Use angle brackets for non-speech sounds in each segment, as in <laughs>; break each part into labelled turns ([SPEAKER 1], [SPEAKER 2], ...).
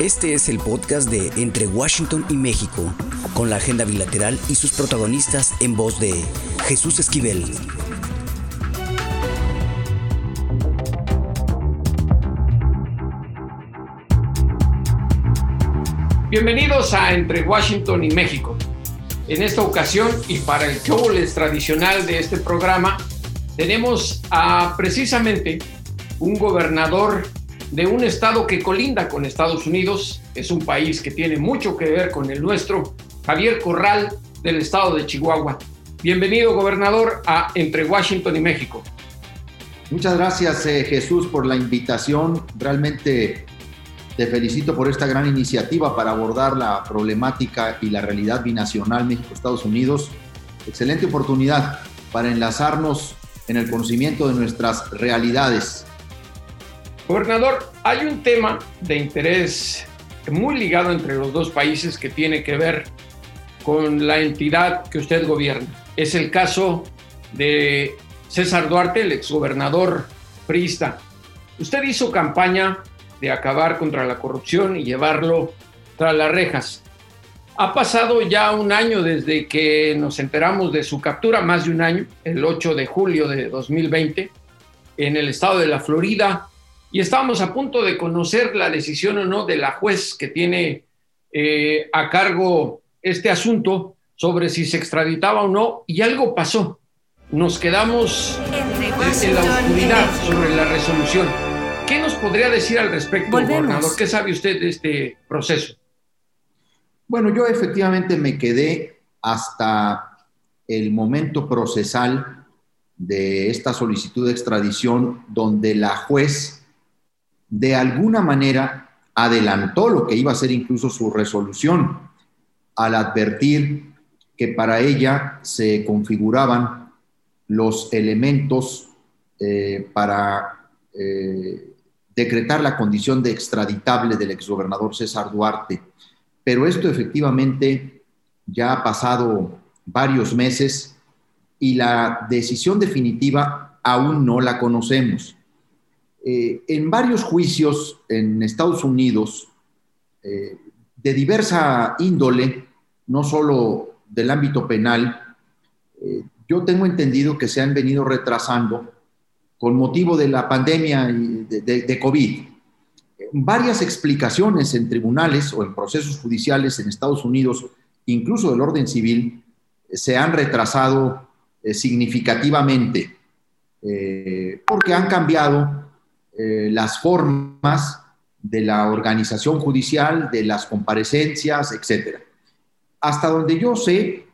[SPEAKER 1] Este es el podcast de Entre Washington y México, con la agenda bilateral y sus protagonistas en voz de Jesús Esquivel.
[SPEAKER 2] Bienvenidos a Entre Washington y México. En esta ocasión y para el showles tradicional de este programa, tenemos a precisamente un gobernador de un estado que colinda con Estados Unidos, es un país que tiene mucho que ver con el nuestro, Javier Corral del estado de Chihuahua. Bienvenido, gobernador, a Entre Washington y México.
[SPEAKER 3] Muchas gracias, eh, Jesús, por la invitación. Realmente te felicito por esta gran iniciativa para abordar la problemática y la realidad binacional México-Estados Unidos. Excelente oportunidad para enlazarnos en el conocimiento de nuestras realidades
[SPEAKER 2] Gobernador, hay un tema de interés muy ligado entre los dos países que tiene que ver con la entidad que usted gobierna. Es el caso de César Duarte, el exgobernador priista. Usted hizo campaña de acabar contra la corrupción y llevarlo tras las rejas. Ha pasado ya un año desde que nos enteramos de su captura, más de un año, el 8 de julio de 2020, en el estado de la Florida y estábamos a punto de conocer la decisión o no de la juez que tiene eh, a cargo este asunto sobre si se extraditaba o no, y algo pasó. Nos quedamos en la oscuridad sobre la resolución. ¿Qué nos podría decir al respecto, gobernador? ¿Qué sabe usted de este proceso?
[SPEAKER 3] Bueno, yo efectivamente me quedé hasta el momento procesal de esta solicitud de extradición donde la juez de alguna manera adelantó lo que iba a ser incluso su resolución al advertir que para ella se configuraban los elementos eh, para eh, decretar la condición de extraditable del exgobernador César Duarte. Pero esto efectivamente ya ha pasado varios meses y la decisión definitiva aún no la conocemos. Eh, en varios juicios en Estados Unidos, eh, de diversa índole, no solo del ámbito penal, eh, yo tengo entendido que se han venido retrasando con motivo de la pandemia de, de COVID. Varias explicaciones en tribunales o en procesos judiciales en Estados Unidos, incluso del orden civil, se han retrasado significativamente porque han cambiado eh, las formas de la organización judicial, de las comparecencias, etc. Hasta donde yo sé,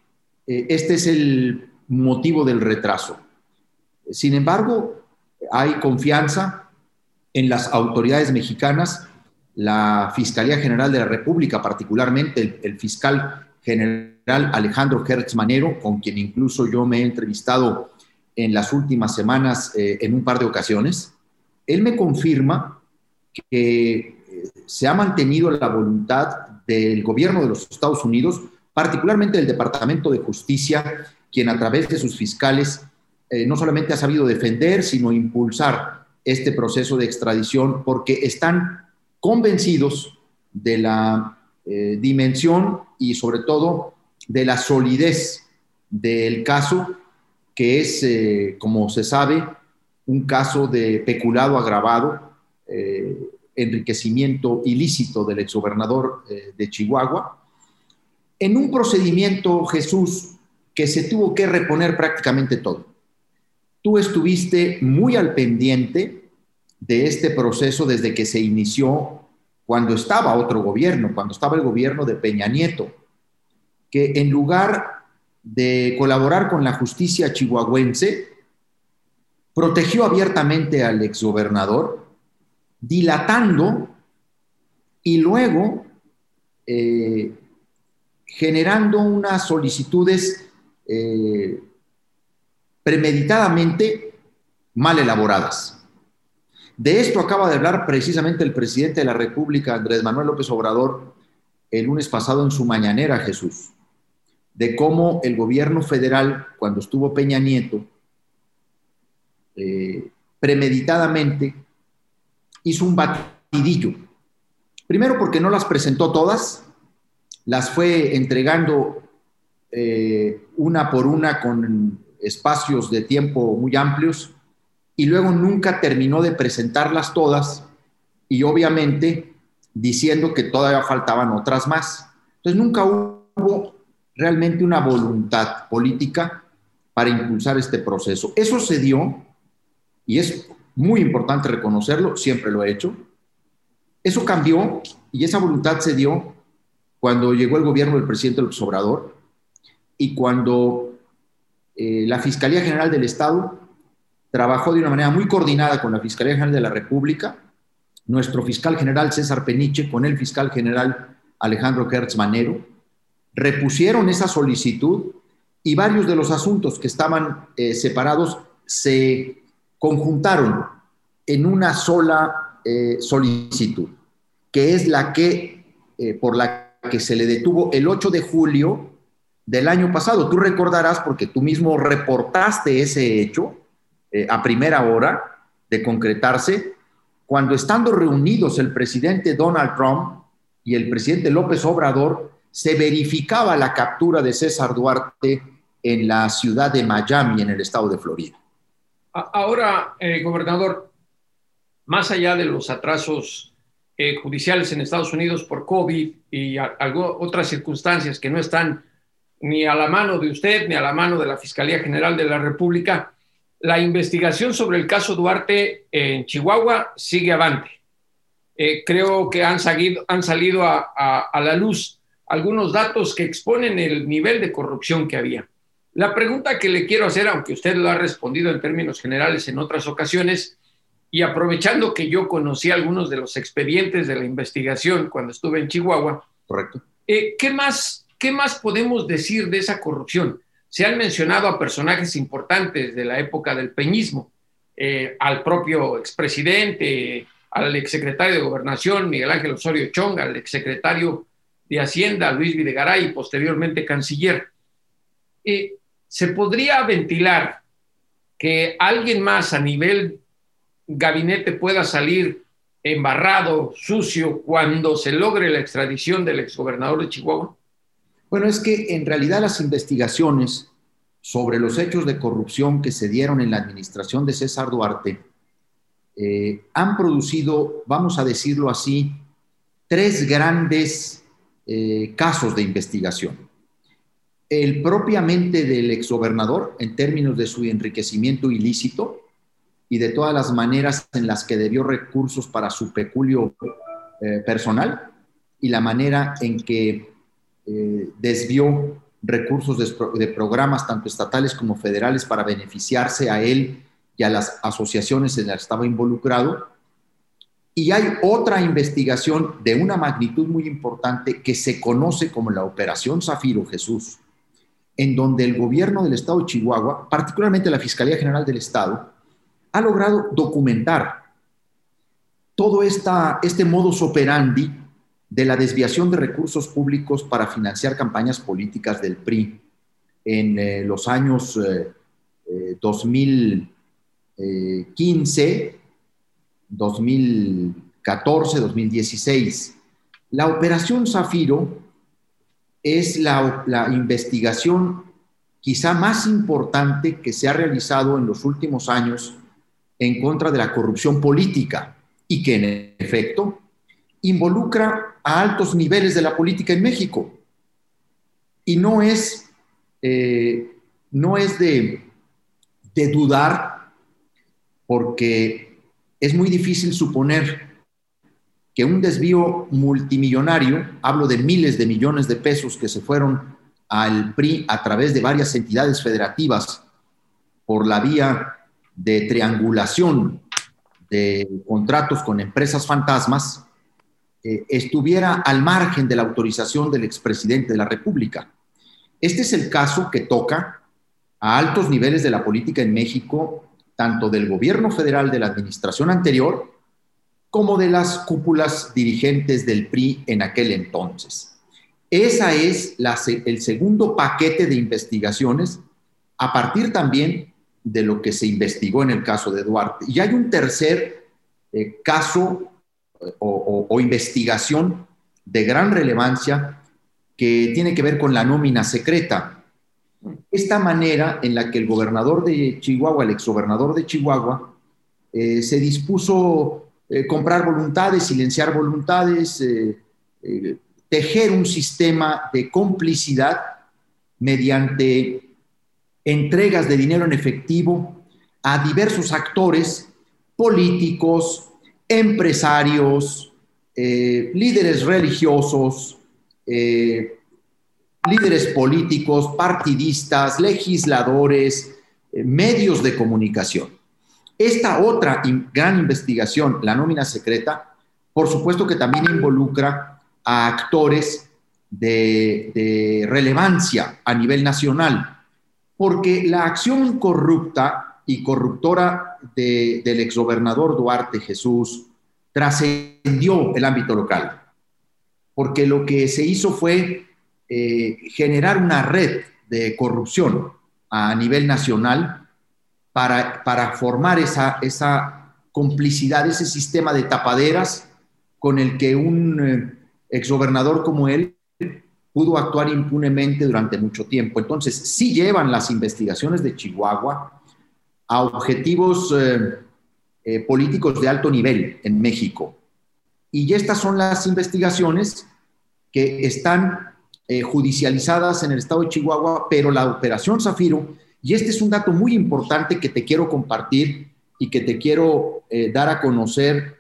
[SPEAKER 3] eh, este es el motivo del retraso. Sin embargo, hay confianza en las autoridades mexicanas, la Fiscalía General de la República, particularmente el, fiscal general Alejandro Gertz Manero, con quien incluso yo me he entrevistado en las últimas semanas eh, en un par de ocasiones, él me confirma que eh, se ha mantenido la voluntad del gobierno de los Estados Unidos, particularmente del Departamento de Justicia, quien a través de sus fiscales eh, no solamente ha sabido defender, sino impulsar este proceso de extradición, porque están convencidos de la eh, dimensión y sobre todo de la solidez del caso, que es, como se sabe, un caso de peculado agravado, eh, enriquecimiento ilícito del exgobernador eh, de Chihuahua, en un procedimiento, Jesús, que se tuvo que reponer prácticamente todo. Tú estuviste muy al pendiente de este proceso desde que se inició cuando estaba otro gobierno, cuando estaba el gobierno de Peña Nieto, que en lugar de colaborar con la justicia chihuahuense, protegió abiertamente al exgobernador, dilatando y luego eh, generando unas solicitudes eh, premeditadamente mal elaboradas. De esto acaba de hablar precisamente el presidente de la República, Andrés Manuel López Obrador, el lunes pasado en su mañanera, Jesús, de cómo el gobierno federal, cuando estuvo Peña Nieto, eh, premeditadamente hizo un batidillo Primero porque no las presentó todas, las fue entregando eh, una por una con espacios de tiempo muy amplios y luego nunca terminó de presentarlas todas y obviamente diciendo que todavía faltaban otras más. Entonces nunca hubo realmente una voluntad política para impulsar este proceso. Eso se dio, y es muy importante reconocerlo, siempre lo he hecho. Eso cambió y esa voluntad se dio cuando llegó el gobierno del presidente López Obrador y cuando eh, la Fiscalía General del Estado trabajó de una manera muy coordinada con la Fiscalía General de la República, nuestro fiscal general César Peniche con el fiscal general Alejandro Kertz Manero, repusieron esa solicitud y varios de los asuntos que estaban eh, separados se conjuntaron en una sola eh, solicitud, que es la que, por la que se le detuvo el 8 de julio del año pasado. Tú recordarás, porque tú mismo reportaste ese hecho eh, a primera hora de concretarse, cuando estando reunidos el presidente Donald Trump y el presidente López Obrador, se verificaba la captura de César Duarte en la ciudad de Miami, en el estado de Florida.
[SPEAKER 2] Ahora, eh, gobernador, más allá de los atrasos eh, judiciales en Estados Unidos por COVID y otras circunstancias que no están ni a la mano de usted, ni a la mano de la Fiscalía General de la República, la investigación sobre el caso Duarte en Chihuahua sigue avante. Eh, creo que han, han salido a, la luz algunos datos que exponen el nivel de corrupción que había. La pregunta que le quiero hacer, aunque usted lo ha respondido en términos generales en otras ocasiones, y aprovechando que yo conocí algunos de los expedientes de la investigación cuando estuve en Chihuahua,
[SPEAKER 3] Correcto.
[SPEAKER 2] Eh, ¿qué más ¿Qué más podemos decir de esa corrupción? Se han mencionado a personajes importantes de la época del peñismo, eh, al propio expresidente, al exsecretario de Gobernación, Miguel Ángel Osorio Chong, al exsecretario de Hacienda, Luis Videgaray, y posteriormente canciller. Eh, ¿Se podría ventilar que alguien más a nivel gabinete pueda salir embarrado, sucio, cuando se logre la extradición del exgobernador de Chihuahua?
[SPEAKER 3] Bueno, es que en realidad las investigaciones sobre los hechos de corrupción que se dieron en la administración de César Duarte eh, han producido, vamos a decirlo así, tres grandes eh, casos de investigación. El propiamente del exgobernador, en términos de su enriquecimiento ilícito y de todas las maneras en las que debió recursos para su peculio eh, personal y la manera en que eh, desvió recursos de, programas tanto estatales como federales para beneficiarse a él y a las asociaciones en las que estaba involucrado. Y hay otra investigación de una magnitud muy importante que se conoce como la Operación Zafiro Jesús, en donde el gobierno del estado de Chihuahua, particularmente la Fiscalía General del Estado, ha logrado documentar todo este modus operandi de la desviación de recursos públicos para financiar campañas políticas del PRI en eh, los años 2015, 2014, 2016. La operación Zafiro es la, investigación quizá más importante que se ha realizado en los últimos años en contra de la corrupción política y que en efecto involucra a altos niveles de la política en México. Y no es, eh, no es de, de dudar, porque es muy difícil suponer que un desvío multimillonario, hablo de miles de millones de pesos que se fueron al PRI a través de varias entidades federativas por la vía de triangulación de contratos con empresas fantasmas, eh, estuviera al margen de la autorización del expresidente de la República. Este es el caso que toca a altos niveles de la política en México, tanto del gobierno federal de la administración anterior como de las cúpulas dirigentes del PRI en aquel entonces. Esa es el segundo paquete de investigaciones a partir también de lo que se investigó en el caso de Duarte. Y hay un tercer eh, caso o, investigación de gran relevancia que tiene que ver con la nómina secreta. Esta manera en la que el gobernador de Chihuahua, el exgobernador de Chihuahua, eh, se dispuso eh, comprar voluntades, silenciar voluntades, eh, tejer un sistema de complicidad mediante entregas de dinero en efectivo a diversos actores políticos, empresarios, eh, líderes religiosos, eh, líderes políticos, partidistas, legisladores, eh, medios de comunicación. Esta otra gran investigación, la nómina secreta, por supuesto que también involucra a actores de relevancia a nivel nacional, porque la acción corrupta y corruptora del exgobernador Duarte Jesús trascendió el ámbito local, porque lo que se hizo fue eh, generar una red de corrupción a nivel nacional para, para formar esa, esa complicidad, ese sistema de tapaderas con el que un eh, exgobernador como él pudo actuar impunemente durante mucho tiempo. Entonces, sí llevan las investigaciones de Chihuahua a objetivos eh, eh, políticos de alto nivel en México. Y estas son las investigaciones que están judicializadas en el estado de Chihuahua, pero la operación Zafiro, y este es un dato muy importante que te quiero compartir y que te quiero dar a conocer,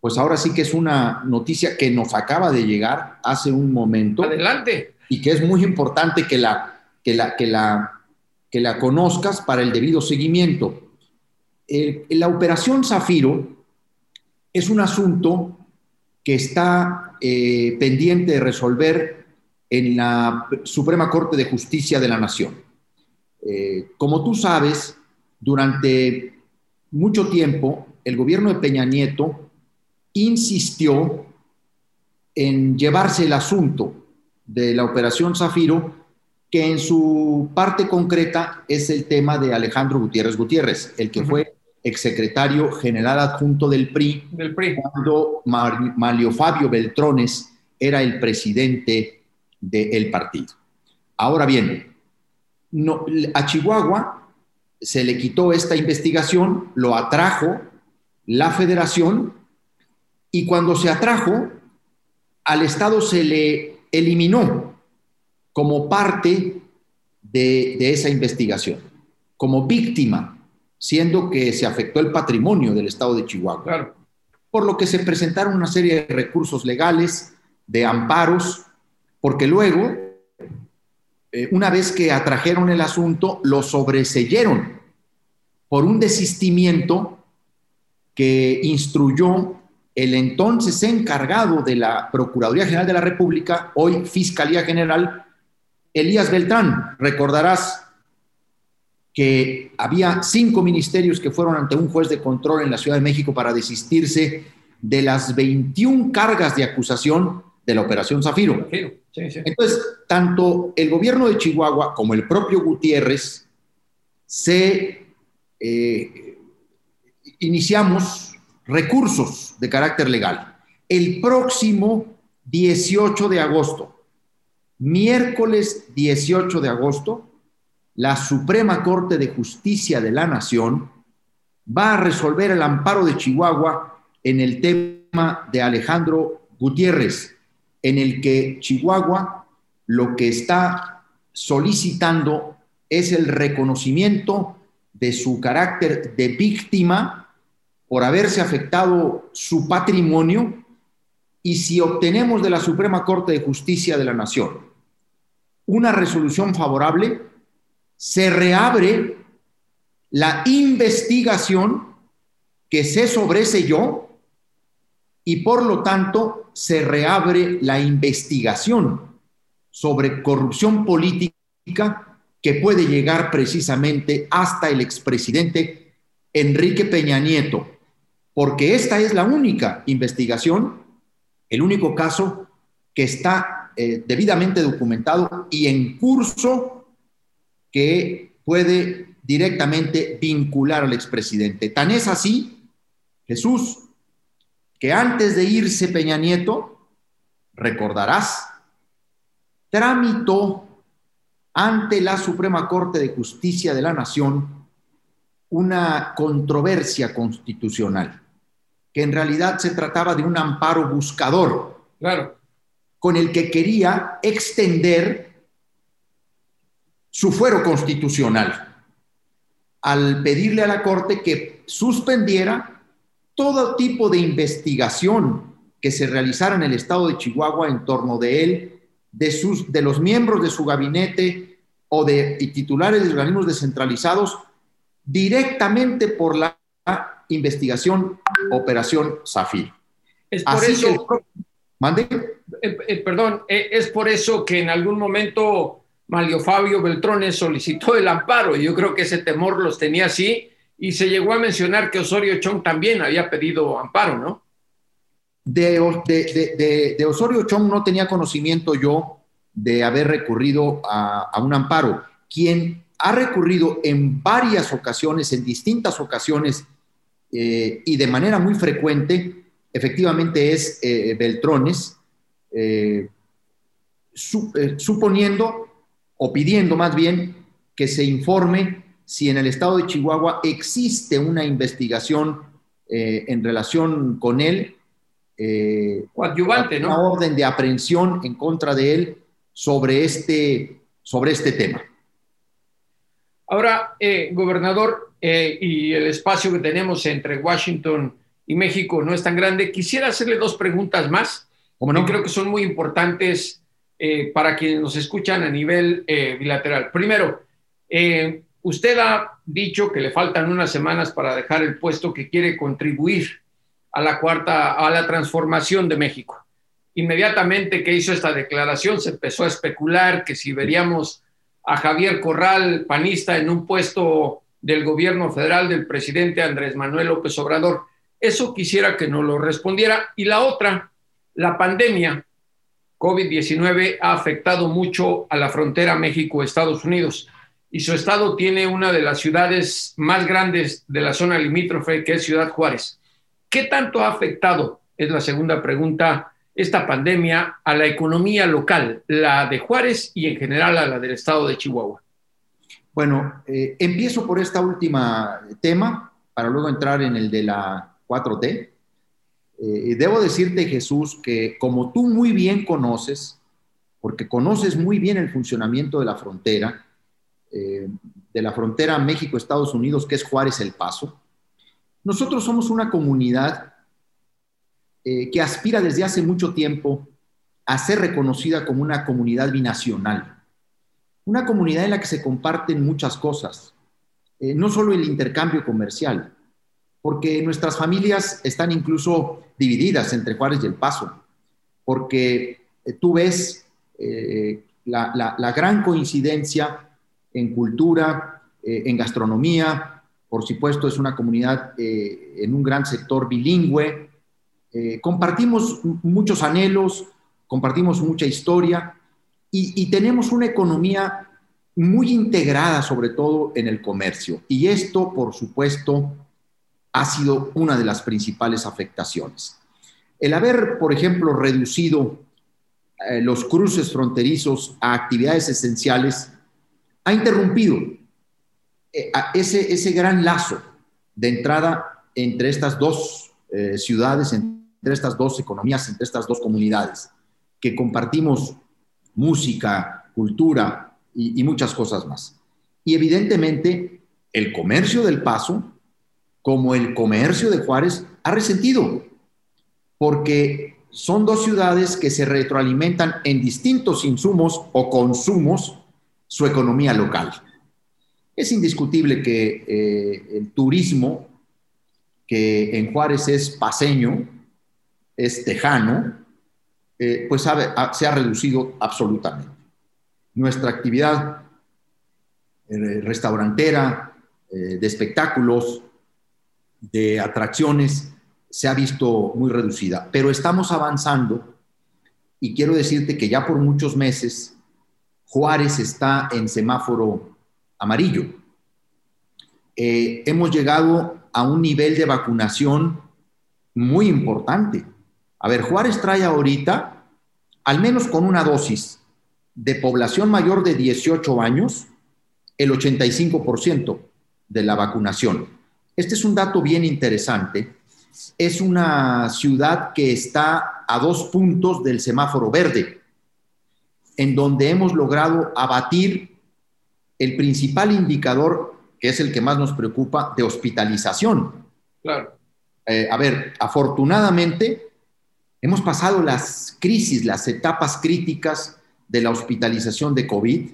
[SPEAKER 3] pues ahora sí que es una noticia que nos acaba de llegar hace un momento.
[SPEAKER 2] Adelante.
[SPEAKER 3] Y que es muy importante que la, que la, que la que la conozcas para el debido seguimiento. la operación Zafiro es un asunto que está eh, pendiente de resolver en la Suprema Corte de Justicia de la Nación. Eh, como tú sabes, durante mucho tiempo el gobierno de Peña Nieto insistió en llevarse el asunto de la operación Zafiro que en su parte concreta es el tema de Alejandro Gutiérrez Gutiérrez, el que fue exsecretario general adjunto del PRI,
[SPEAKER 2] del PRI.
[SPEAKER 3] cuando Mario Fabio Beltrones era el presidente del partido. Ahora bien, no, a Chihuahua se le quitó esta investigación, lo atrajo la federación y cuando se atrajo, al Estado se le eliminó como parte de, esa investigación, como víctima, siendo que se afectó el patrimonio del estado de Chihuahua. Por lo que se presentaron una serie de recursos legales, de amparos, porque luego, eh, una vez que atrajeron el asunto, lo sobreseyeron por un desistimiento que instruyó el entonces encargado de la Procuraduría General de la República, hoy Fiscalía General, Elías Beltrán, recordarás que había cinco ministerios que fueron ante un juez de control en la Ciudad de México para desistirse de las 21 cargas de acusación de la Operación Zafiro. Entonces, tanto el gobierno de Chihuahua como el propio Gutiérrez se eh, iniciamos recursos de carácter legal. El próximo 18 de agosto, miércoles 18 de agosto, la Suprema Corte de Justicia de la Nación va a resolver el amparo de Chihuahua en el tema de Alejandro Gutiérrez, en el que Chihuahua lo que está solicitando es el reconocimiento de su carácter de víctima por haberse afectado su patrimonio y si obtenemos de la Suprema Corte de Justicia de la Nación una resolución favorable, se reabre la investigación que se sobreselló y por lo tanto se reabre la investigación sobre corrupción política que puede llegar precisamente hasta el expresidente Enrique Peña Nieto, porque esta es la única investigación, el único caso que está eh, debidamente documentado y en curso que puede directamente vincular al expresidente. Tan es así, Jesús, que antes de irse Peña Nieto, recordarás, tramitó ante la Suprema Corte de Justicia de la Nación una controversia constitucional, que en realidad se trataba de un amparo buscador,
[SPEAKER 2] claro.
[SPEAKER 3] con el que quería extender su fuero constitucional, al pedirle a la Corte que suspendiera todo tipo de investigación que se realizara en el estado de Chihuahua en torno de él, de, sus, de los miembros de su gabinete o de titulares de organismos descentralizados directamente por la investigación Operación Zafir.
[SPEAKER 2] Es por eso, ¿Mande? Eh, eh, perdón, eh, es por eso que en algún momento Mario Fabio Beltrones solicitó el amparo. Yo creo que ese temor los tenía así y se llegó a mencionar que Osorio Chong también había pedido amparo, ¿no?
[SPEAKER 3] De, Osorio Chong no tenía conocimiento yo de haber recurrido a, a un amparo. Quien ha recurrido en varias ocasiones, en distintas ocasiones eh, y de manera muy frecuente, efectivamente es eh, Beltrones, eh, suponiendo o pidiendo más bien que se informe si en el estado de Chihuahua existe una investigación en relación con él.
[SPEAKER 2] Coadyuvante, ¿no?
[SPEAKER 3] Una orden de aprehensión en contra de él sobre este, sobre este tema.
[SPEAKER 2] Ahora, eh, gobernador, eh, y el espacio que tenemos entre Washington y México no es tan grande, quisiera hacerle dos preguntas más, como no? creo que son muy importantes eh, para quienes nos escuchan a nivel bilateral. Primero, usted ha dicho que le faltan unas semanas para dejar el puesto que quiere contribuir a la cuarta, a la transformación de México. Inmediatamente que hizo esta declaración se empezó a especular que si veríamos a Javier Corral, panista, en un puesto del gobierno federal del presidente Andrés Manuel López Obrador. Eso quisiera que nos lo respondiera. Y la otra, la pandemia COVID-19 ha afectado mucho a la frontera México-Estados Unidos y su estado tiene una de las ciudades más grandes de la zona limítrofe, que es Ciudad Juárez. ¿Qué tanto ha afectado? Es la segunda pregunta esta pandemia a la economía local, la de Juárez y en general a la del estado de Chihuahua?
[SPEAKER 3] Bueno, eh, empiezo por esta última tema para luego entrar en el de la 4T. Eh, debo decirte, Jesús, que como tú muy bien conoces, porque conoces muy bien el funcionamiento de la frontera, eh, de la frontera México-Estados Unidos, que es Juárez El Paso, nosotros somos una comunidad eh, que aspira desde hace mucho tiempo a ser reconocida como una comunidad binacional, una comunidad en la que se comparten muchas cosas, eh, no solo el intercambio comercial, porque nuestras familias están incluso divididas entre Juárez y El Paso, porque tú ves la, gran coincidencia en cultura, en gastronomía, por supuesto es una comunidad en un gran sector bilingüe, eh, compartimos muchos anhelos, compartimos mucha historia y, tenemos una economía muy integrada, sobre todo en el comercio. Y esto, por supuesto, ha sido una de las principales afectaciones. El haber, por ejemplo, reducido eh, los cruces fronterizos a actividades esenciales ha interrumpido eh, ese, ese gran lazo de entrada entre estas dos ciudades, entre estas dos economías, entre estas dos comunidades, que compartimos música, cultura y, muchas cosas más. Y evidentemente el comercio del Paso, como el comercio de Juárez, ha resentido, porque son dos ciudades que se retroalimentan en distintos insumos o consumos su economía local. Es indiscutible que eh, el turismo, que en Juárez es paseño, es tejano, eh, pues se ha reducido absolutamente. Nuestra actividad eh, restaurantera, de espectáculos, de atracciones, se ha visto muy reducida, pero estamos avanzando y quiero decirte que ya por muchos meses Juárez está en semáforo amarillo. hemos llegado a un nivel de vacunación muy importante. A ver, Juárez trae ahorita, al menos con una dosis de población mayor de 18 años, el 85% de la vacunación. Este es un dato bien interesante. Es una ciudad que está a dos puntos del semáforo verde, en donde hemos logrado abatir el principal indicador, que es el que más nos preocupa, de hospitalización.
[SPEAKER 2] Claro.
[SPEAKER 3] Eh, a ver, afortunadamente hemos pasado las crisis, las etapas críticas de la hospitalización de COVID.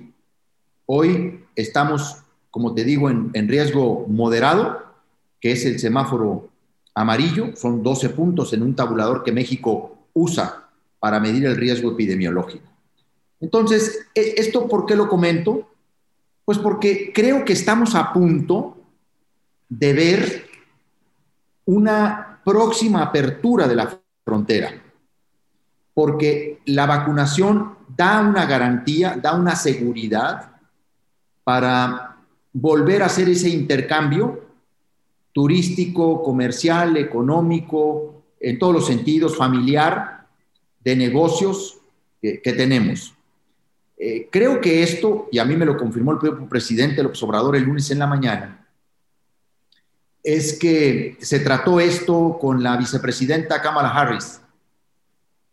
[SPEAKER 3] Hoy estamos, como te digo, en, en riesgo moderado, que es el semáforo amarillo. Son 12 puntos en un tabulador que México usa para medir el riesgo epidemiológico. Entonces, ¿e-, ¿esto por qué lo comento? Pues porque creo que estamos a punto de ver una próxima apertura de la frontera, porque la vacunación da una garantía, da una seguridad para volver a hacer ese intercambio turístico, comercial, económico, en todos los sentidos, familiar, de negocios que, tenemos. Eh, creo que esto, y a mí me lo confirmó el propio presidente López Obrador el lunes en la mañana, es que se trató esto con la vicepresidenta Kamala Harris,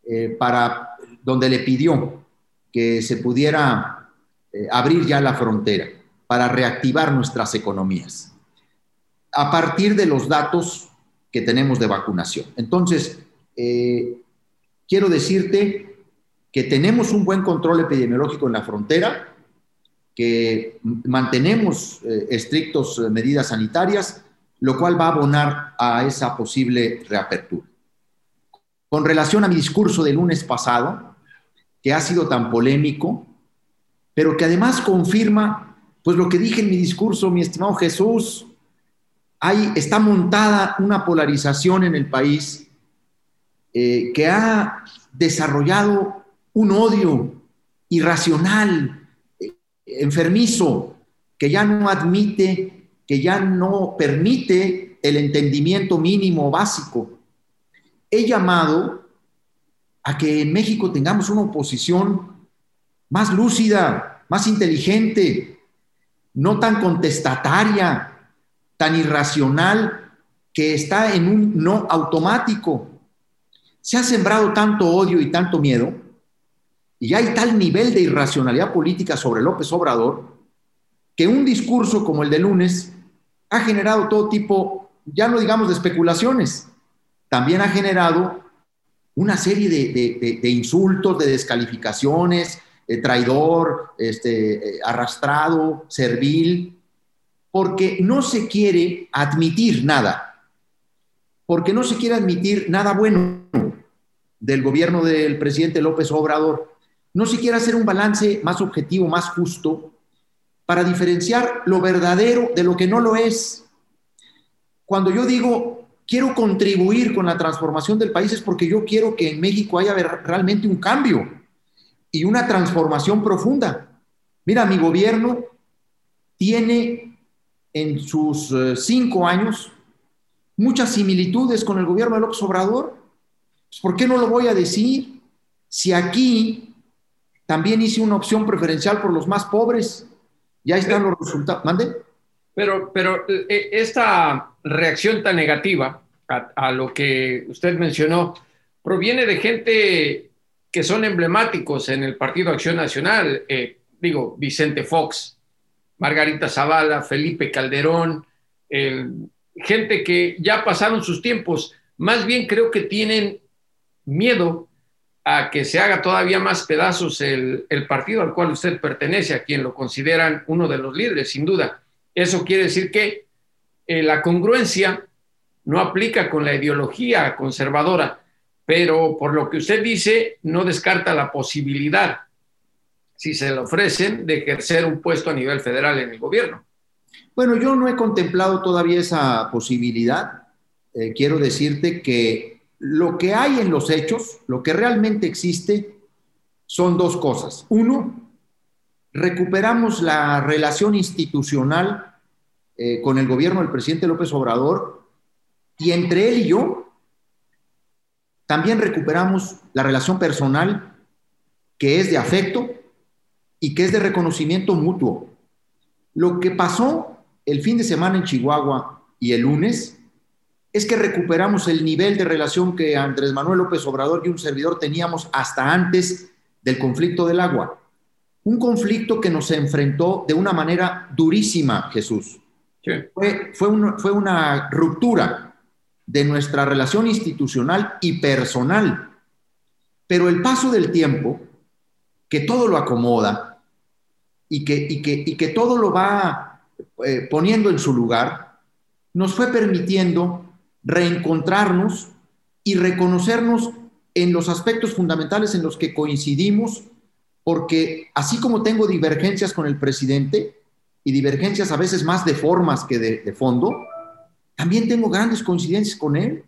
[SPEAKER 3] eh, para, donde le pidió que se pudiera eh, abrir ya la frontera para reactivar nuestras economías a partir de los datos que tenemos de vacunación. Entonces, quiero decirte que tenemos un buen control epidemiológico en la frontera, que mantenemos eh, estrictos eh, medidas sanitarias, lo cual va a abonar a esa posible reapertura. Con relación a mi discurso del lunes pasado, que ha sido tan polémico, pero que además confirma pues lo que dije en mi discurso, mi estimado Jesús, hay, está montada una polarización en el país eh, que ha desarrollado un odio irracional, enfermizo, que ya no admite, que ya no permite el entendimiento mínimo básico. He llamado a que en México tengamos una oposición más lúcida, más inteligente, no tan contestataria, tan irracional que está en un no automático. Se ha sembrado tanto odio y tanto miedo, y hay tal nivel de irracionalidad política sobre López Obrador, que un discurso como el de lunes ha generado todo tipo, ya no digamos de especulaciones, también ha generado una serie de, insultos, de descalificaciones, eh, traidor, este, eh, arrastrado, servil, porque no se quiere admitir nada, porque no se quiere admitir nada bueno del gobierno del presidente López Obrador. No se quiere hacer un balance más objetivo, más justo, para diferenciar lo verdadero de lo que no lo es. Cuando yo digo, quiero contribuir con la transformación del país, es porque yo quiero que en México haya realmente un cambio y una transformación profunda. Mira, mi gobierno tiene en sus eh, cinco años muchas similitudes con el gobierno de López Obrador. Pues, ¿Por qué no lo voy a decir? Si aquí también hice una opción preferencial por los más pobres, ya están los resultados. ¿Mande?
[SPEAKER 2] Pero, pero eh, esta reacción tan negativa a, lo que usted mencionó proviene de gente que son emblemáticos en el Partido Acción Nacional. Eh, digo, Vicente Fox, Margarita Zavala, Felipe Calderón, gente que ya pasaron sus tiempos. Más bien creo que tienen miedo a que se haga todavía más pedazos el, partido al cual usted pertenece, a quien lo consideran uno de los líderes, sin duda. Eso quiere decir que eh, la congruencia no aplica con la ideología conservadora, pero por lo que usted dice, no descarta la posibilidad si se le ofrecen, de ejercer un puesto a nivel federal en el gobierno.
[SPEAKER 3] Bueno, yo no he contemplado todavía esa posibilidad. Eh, quiero decirte que lo que hay en los hechos, lo que realmente existe, son dos cosas. Uno, recuperamos la relación institucional eh, con el gobierno del presidente López Obrador y entre él y yo también recuperamos la relación personal que es de afecto y que es de reconocimiento mutuo. Lo que pasó el fin de semana en Chihuahua y el lunes es que recuperamos el nivel de relación que Andrés Manuel López Obrador y un servidor teníamos hasta antes del conflicto del agua. Un conflicto que nos enfrentó de una manera durísima, Jesús. Fue, fue, fue una ruptura de nuestra relación institucional y personal. Pero el paso del tiempo, que todo lo acomoda y que, y que, y que todo lo va eh, poniendo en su lugar, nos fue permitiendo reencontrarnos y reconocernos en los aspectos fundamentales en los que coincidimos, porque así como tengo divergencias con el presidente, y divergencias a veces más de formas que de, fondo, también tengo grandes coincidencias con él.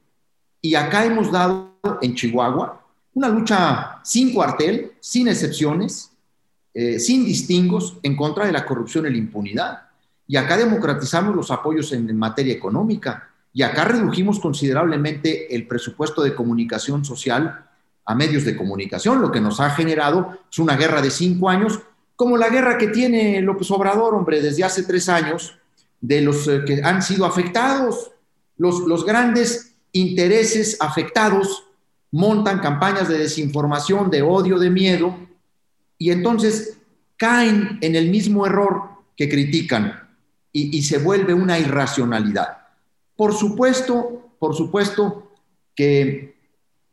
[SPEAKER 3] Y acá hemos dado en Chihuahua una lucha sin cuartel, sin excepciones, eh, sin distingos en contra de la corrupción y la impunidad. Y acá democratizamos los apoyos en, materia económica. Y acá redujimos considerablemente el presupuesto de comunicación social a medios de comunicación, lo que nos ha generado es una guerra de cinco años, como la guerra que tiene López Obrador, hombre, desde hace tres años, de los eh, que han sido afectados. Los, los grandes intereses afectados montan campañas de desinformación, de odio, de miedo, y entonces caen en el mismo error que critican y, se vuelve una irracionalidad. Por supuesto, por supuesto que,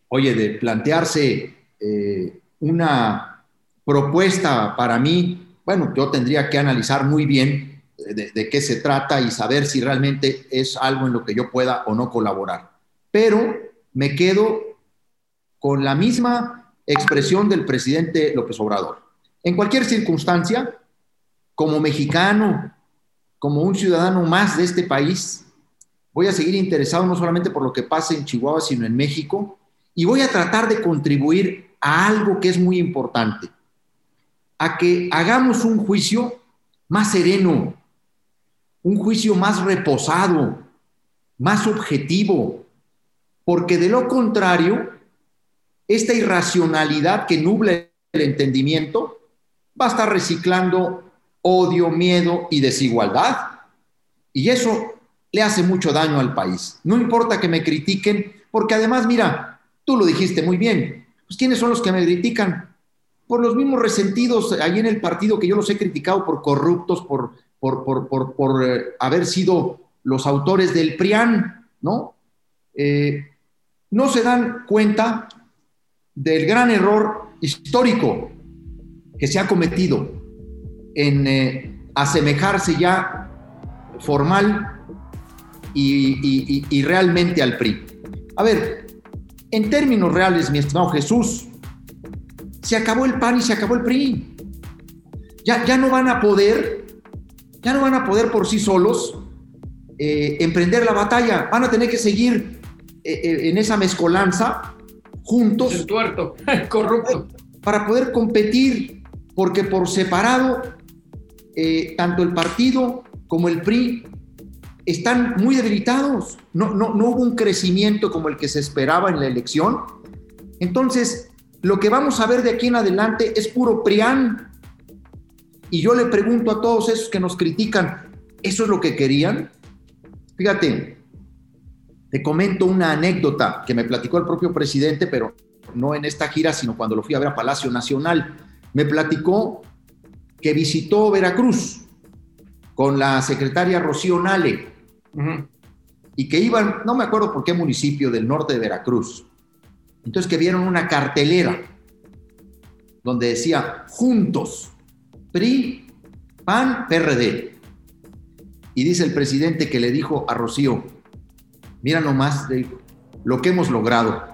[SPEAKER 3] oye, de plantearse eh, una propuesta para mí, bueno, yo tendría que analizar muy bien de, qué se trata y saber si realmente es algo en lo que yo pueda o no colaborar. Pero me quedo con la misma expresión del presidente López Obrador. En cualquier circunstancia, como mexicano, como un ciudadano más de este país, voy a seguir interesado no solamente por lo que pase en Chihuahua, sino en México, y voy a tratar de contribuir a algo que es muy importante, a que hagamos un juicio más sereno, un juicio más reposado, más objetivo, porque de lo contrario, esta irracionalidad que nubla el entendimiento va a estar reciclando odio, miedo y desigualdad. Y eso le hace mucho daño al país. No importa que me critiquen, porque además, mira, tú lo dijiste muy bien, pues ¿quiénes son los que me critican? Por los mismos resentidos ahí en el partido que yo los he criticado por corruptos, por por, eh, haber sido los autores del PRIAN, ¿no? Eh, no se dan cuenta del gran error histórico que se ha cometido en eh, asemejarse ya formal y, realmente al PRI. A ver, en términos reales, mi estimado Jesús, se acabó el PAN y se acabó el PRI. Ya, ya no van a poder ya no van a poder por sí solos eh, emprender la batalla, van a tener que seguir eh, eh, en esa mezcolanza juntos.
[SPEAKER 2] El tuerto, <laughs> corrupto.
[SPEAKER 3] Para poder competir, porque por separado, tanto el partido como el PRI están muy debilitados. No, no, no hubo un crecimiento como el que se esperaba en la elección. Entonces, lo que vamos a ver de aquí en adelante es puro PRIAN, y yo le pregunto a todos esos que nos critican, ¿eso es lo que querían? Fíjate, te comento una anécdota que me platicó el propio presidente, pero no en esta gira, sino cuando lo fui a ver a Palacio Nacional. Me platicó que visitó Veracruz con la secretaria Rocío Nale y que iban, no me acuerdo por qué municipio del norte de Veracruz. Entonces que vieron una cartelera donde decía juntos PRI, PAN, PRD. Y dice el presidente que le dijo a Rocío, mira nomás lo que hemos logrado.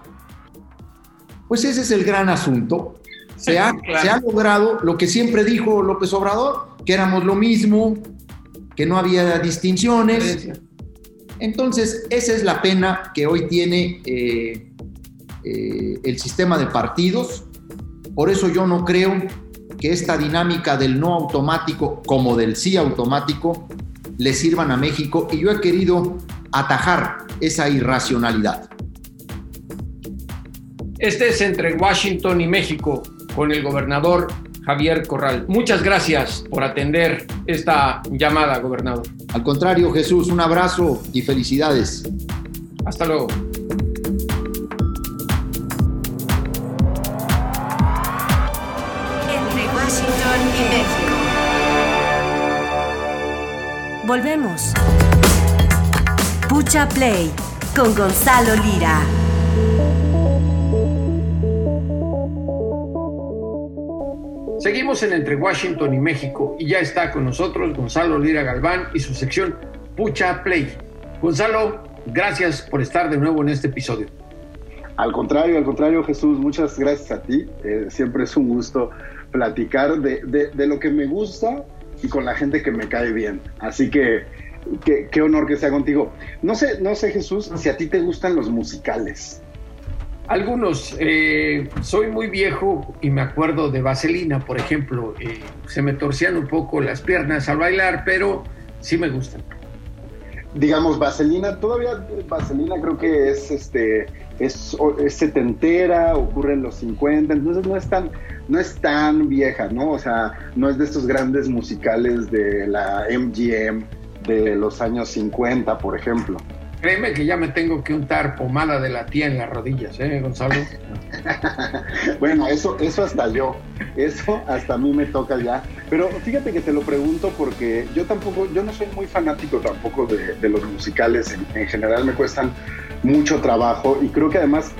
[SPEAKER 3] Pues ese es el gran asunto. Se <laughs> ha, se ha logrado lo que siempre dijo López Obrador, que éramos lo mismo, que no había distinciones. Entonces, esa es la pena que hoy tiene eh, eh, el sistema de partidos. Por eso yo no creo que esta dinámica del no automático como del sí automático le sirvan a México y yo he querido atajar esa irracionalidad.
[SPEAKER 2] Este es entre Washington y México con el gobernador Javier Corral. Muchas gracias por atender esta llamada, gobernador.
[SPEAKER 3] Al contrario, Jesús, un abrazo y felicidades.
[SPEAKER 2] Hasta luego.
[SPEAKER 4] Entre Washington y México. Volvemos. Pucha Play con Gonzalo Lira.
[SPEAKER 2] Seguimos en Entre Washington y México y ya está con nosotros Gonzalo Lira Galván y su sección Pucha Play. Gonzalo, gracias por estar de nuevo en este episodio.
[SPEAKER 5] Al contrario, al contrario, Jesús, muchas gracias a ti. Eh, siempre es un gusto platicar de, de, lo que me gusta y con la gente que me cae bien. Así que qué honor que sea contigo. No sé, no sé, Jesús, si a ti te gustan los musicales.
[SPEAKER 2] Algunos, eh, soy muy viejo y me acuerdo de Vaselina, por ejemplo. Eh, se me torcían un poco las piernas al bailar, pero sí me gustan.
[SPEAKER 5] Digamos, Vaselina, todavía Vaselina creo que es este es, es, setentera, ocurre en los 50, entonces no es tan, no es tan vieja, ¿no? O sea, no es de estos grandes musicales de la MGM de los años 50, por ejemplo.
[SPEAKER 2] Créeme que ya me tengo que untar pomada de la tía en las rodillas, ¿eh, Gonzalo? <laughs>
[SPEAKER 5] bueno, eso, eso hasta yo, eso hasta a mí me toca ya. Pero fíjate que te lo pregunto porque yo tampoco, yo no soy muy fanático tampoco de, los musicales. En, general me cuestan mucho trabajo y creo que además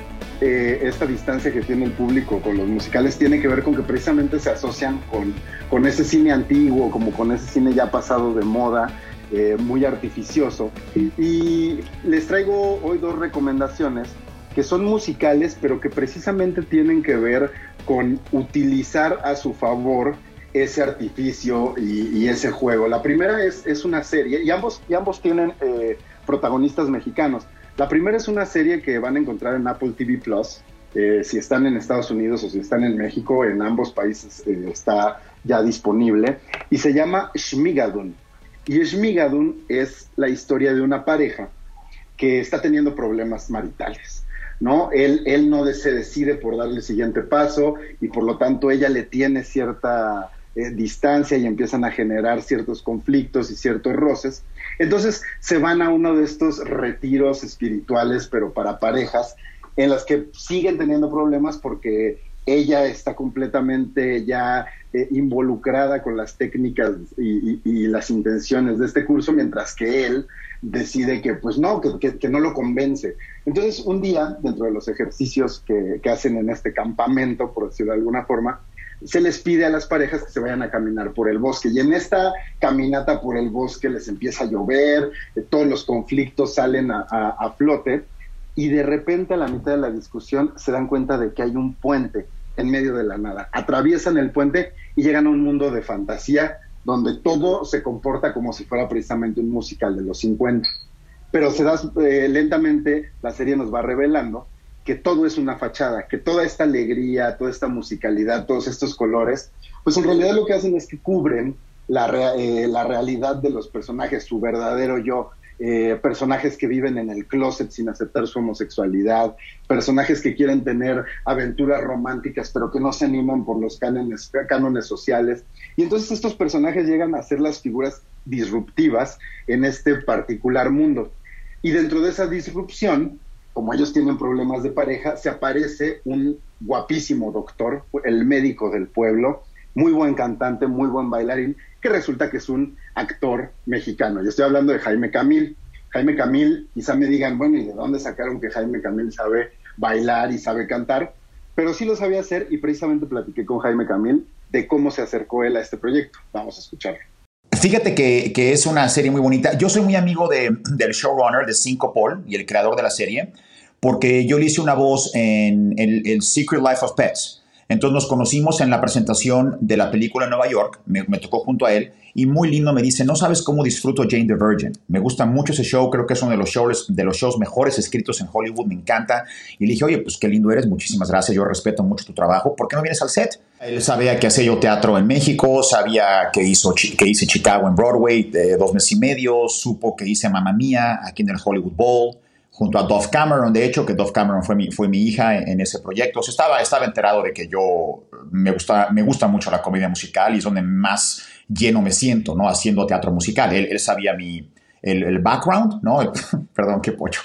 [SPEAKER 5] eh, esta distancia que tiene el público con los musicales tiene que ver con que precisamente se asocian con, con ese cine antiguo, como con ese cine ya pasado de moda eh, muy artificioso. Y les traigo hoy dos recomendaciones que son musicales, pero que precisamente tienen que ver con utilizar a su favor ese artificio y, ese juego. La primera es, es, una serie y ambos, y ambos tienen eh, protagonistas mexicanos. La primera es una serie que van a encontrar en Apple TV Plus. Eh, si están en Estados Unidos o si están en México, en ambos países está ya disponible y se llama Shmigadun. Y Shmigadun es la historia de una pareja que está teniendo problemas maritales. ¿no? Él, él no se decide por darle el siguiente paso y por lo tanto ella le tiene cierta eh, distancia y empiezan a generar ciertos conflictos y ciertos roces. Entonces se van a uno de estos retiros espirituales, pero para parejas, en las que siguen teniendo problemas porque ella está completamente ya eh, involucrada con las técnicas y, las intenciones de este curso, mientras que él decide que pues no, que, no lo convence. Entonces un día, dentro de los ejercicios que, hacen en este campamento, por decirlo de alguna forma, se les pide a las parejas que se vayan a caminar por el bosque. Y en esta caminata por el bosque les empieza a llover, eh, todos los conflictos salen a flote y de repente a la mitad de la discusión se dan cuenta de que hay un puente en medio de la nada. Atraviesan el puente y llegan a un mundo de fantasía donde todo se comporta como si fuera precisamente un musical de los 50. Pero se da eh, lentamente, la serie nos va revelando que todo es una fachada, que toda esta alegría, toda esta musicalidad, todos estos colores, pues en realidad lo que hacen es que cubren la, eh, la realidad de los personajes, su verdadero yo, eh, personajes que viven en el closet sin aceptar su homosexualidad, personajes que quieren tener aventuras románticas pero que no se animan por los cánones, cánones sociales. Y entonces estos personajes llegan a ser las figuras disruptivas en este particular mundo. Y dentro de esa disrupción, como ellos tienen problemas de pareja, se aparece un guapísimo doctor, el médico del pueblo, muy buen cantante, muy buen bailarín, que resulta que es un actor mexicano. Yo estoy hablando de Jaime Camil. Jaime Camil, quizá me digan, bueno, ¿y de dónde sacaron que Jaime Camil sabe bailar y sabe cantar? Pero sí lo sabía hacer y precisamente platiqué con Jaime Camil de cómo se acercó él a este proyecto. Vamos a escucharlo.
[SPEAKER 6] Fíjate que, es una serie muy bonita. Yo soy muy amigo de, del showrunner de Cinco Paul y el creador de la serie, porque yo le hice una voz en el Secret Life of Pets. Entonces nos conocimos en la presentación de la película en Nueva York, me, tocó junto a él, y muy lindo me dice, no sabes cómo disfruto Jane the Virgin. Me gusta mucho ese show, creo que es uno de los shows, de los shows mejores escritos en Hollywood, me encanta. Y le dije, oye, pues qué lindo eres, muchísimas gracias, yo respeto mucho tu trabajo, ¿por qué no vienes al set? Él sabía que hacía yo teatro en México, sabía que, hizo, que hice Chicago en Broadway de dos meses y medio, supo que hice Mamma Mía aquí en el Hollywood Bowl junto a Dove Cameron, de hecho, que Dove Cameron fue mi, fue mi hija en, ese proyecto. Estaba, estaba enterado de que yo me gusta, me gusta mucho la comedia musical y es donde más lleno me siento, ¿no? Haciendo teatro musical. Él, él sabía mi, el, background, ¿no? <laughs> perdón, qué pocho.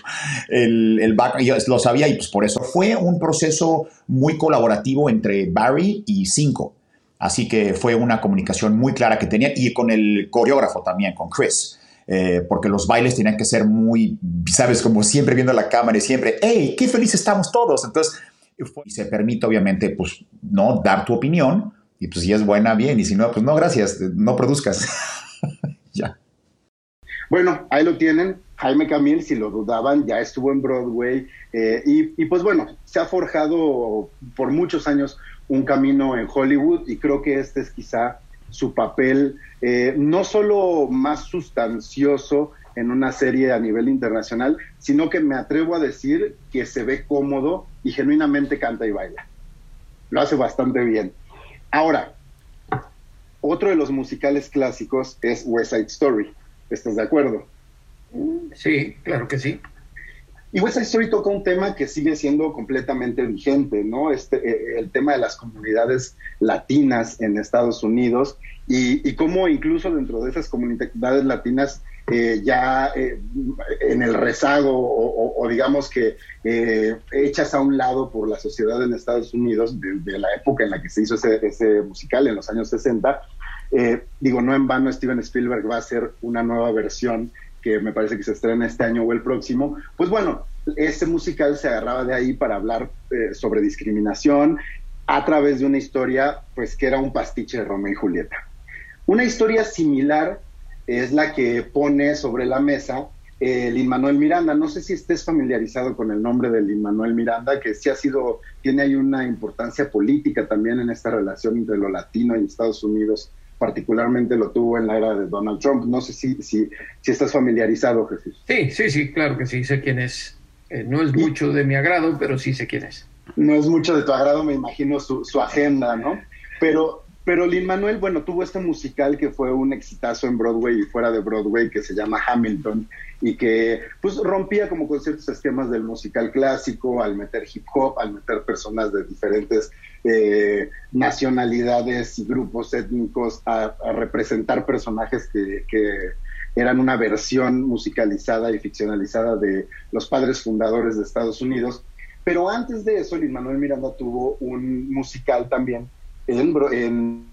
[SPEAKER 6] El, el background, lo sabía y pues por eso fue un proceso muy colaborativo entre Barry y Cinco. Así que fue una comunicación muy clara que tenía y con el coreógrafo también, con Chris. Eh, porque los bailes tenían que ser muy, sabes, como siempre viendo la cámara y siempre, hey, qué felices estamos todos. Entonces, se permite obviamente, pues, no dar tu opinión y pues si es buena, bien, y si no, pues no, gracias, no produzcas. <laughs> ya.
[SPEAKER 5] Bueno, ahí lo tienen. Jaime Camil, si lo dudaban, ya estuvo en Broadway eh, y, pues bueno, se ha forjado por muchos años un camino en Hollywood y creo que este es quizá su papel eh, no solo más sustancioso en una serie a nivel internacional, sino que me atrevo a decir que se ve cómodo y genuinamente canta y baila. Lo hace bastante bien. Ahora, otro de los musicales clásicos es West Side Story. ¿Estás de acuerdo?
[SPEAKER 2] Sí, claro que sí.
[SPEAKER 5] Y West Side Story toca un tema que sigue siendo completamente vigente, ¿no? Este, eh, el tema de las comunidades latinas en Estados Unidos y, y cómo incluso dentro de esas comunidades latinas eh, ya eh, en el rezago o, digamos que hechas a un lado por la sociedad en Estados Unidos de, la época en la que se hizo ese, ese musical en los años 60. digo, no en vano Steven Spielberg va a hacer una nueva versión que me parece que se estrena este año o el próximo, pues bueno, ese musical se agarraba de ahí para hablar eh, sobre discriminación a través de una historia, pues que era un pastiche de Romeo y Julieta. Una historia similar es la que pone sobre la mesa eh, Lin Manuel Miranda. No sé si estés familiarizado con el nombre de Lin Manuel Miranda, que sí ha sido, tiene ahí una importancia política también en esta relación entre lo latino y Estados Unidos particularmente lo tuvo en la era de Donald Trump. No sé si, si, si estás familiarizado, Jesús.
[SPEAKER 2] Sí, sí, sí, claro que sí, sé quién es. Eh, no es mucho de mi agrado, pero sí sé quién es.
[SPEAKER 5] No es mucho de tu agrado, me imagino su, su agenda, ¿no? Pero pero Lin Manuel, bueno, tuvo este musical que fue un exitazo en Broadway y fuera de Broadway que se llama Hamilton y que pues rompía como con ciertos esquemas del musical clásico al meter hip hop, al meter personas de diferentes eh, nacionalidades y grupos étnicos a, representar personajes que, que eran una versión musicalizada y ficcionalizada de los padres fundadores de Estados Unidos. Pero antes de eso, Lin Manuel Miranda tuvo un musical también en,